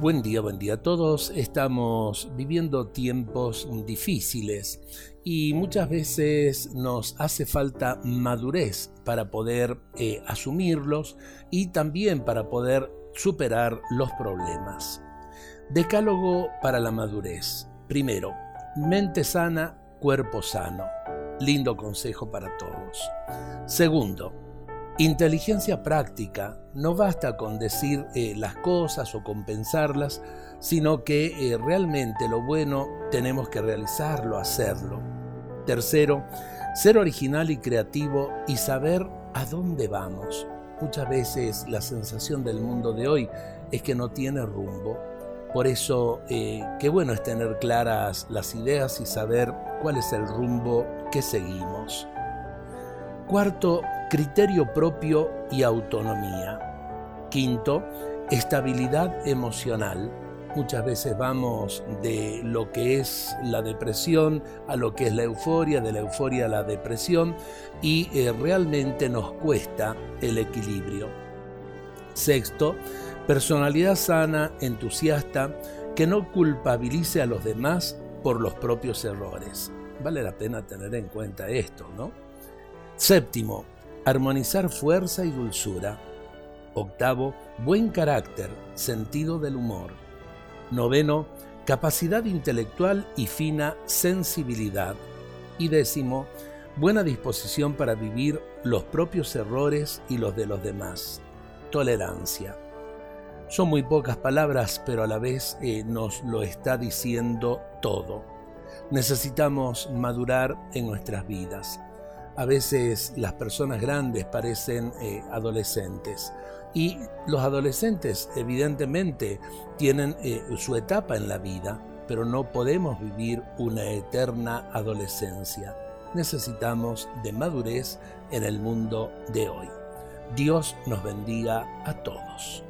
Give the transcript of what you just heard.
Buen día, buen día a todos. Estamos viviendo tiempos difíciles y muchas veces nos hace falta madurez para poder eh, asumirlos y también para poder superar los problemas. Decálogo para la madurez. Primero, mente sana, cuerpo sano. Lindo consejo para todos. Segundo, Inteligencia práctica no basta con decir eh, las cosas o con pensarlas, sino que eh, realmente lo bueno tenemos que realizarlo, hacerlo. Tercero, ser original y creativo y saber a dónde vamos. Muchas veces la sensación del mundo de hoy es que no tiene rumbo. Por eso, eh, qué bueno es tener claras las ideas y saber cuál es el rumbo que seguimos. Cuarto, criterio propio y autonomía. Quinto, estabilidad emocional. Muchas veces vamos de lo que es la depresión a lo que es la euforia, de la euforia a la depresión y eh, realmente nos cuesta el equilibrio. Sexto, personalidad sana, entusiasta, que no culpabilice a los demás por los propios errores. Vale la pena tener en cuenta esto, ¿no? Séptimo, armonizar fuerza y dulzura. Octavo, buen carácter, sentido del humor. Noveno, capacidad intelectual y fina sensibilidad. Y décimo, buena disposición para vivir los propios errores y los de los demás. Tolerancia. Son muy pocas palabras, pero a la vez eh, nos lo está diciendo todo. Necesitamos madurar en nuestras vidas a veces las personas grandes parecen eh, adolescentes y los adolescentes evidentemente tienen eh, su etapa en la vida, pero no podemos vivir una eterna adolescencia. Necesitamos de madurez en el mundo de hoy. Dios nos bendiga a todos.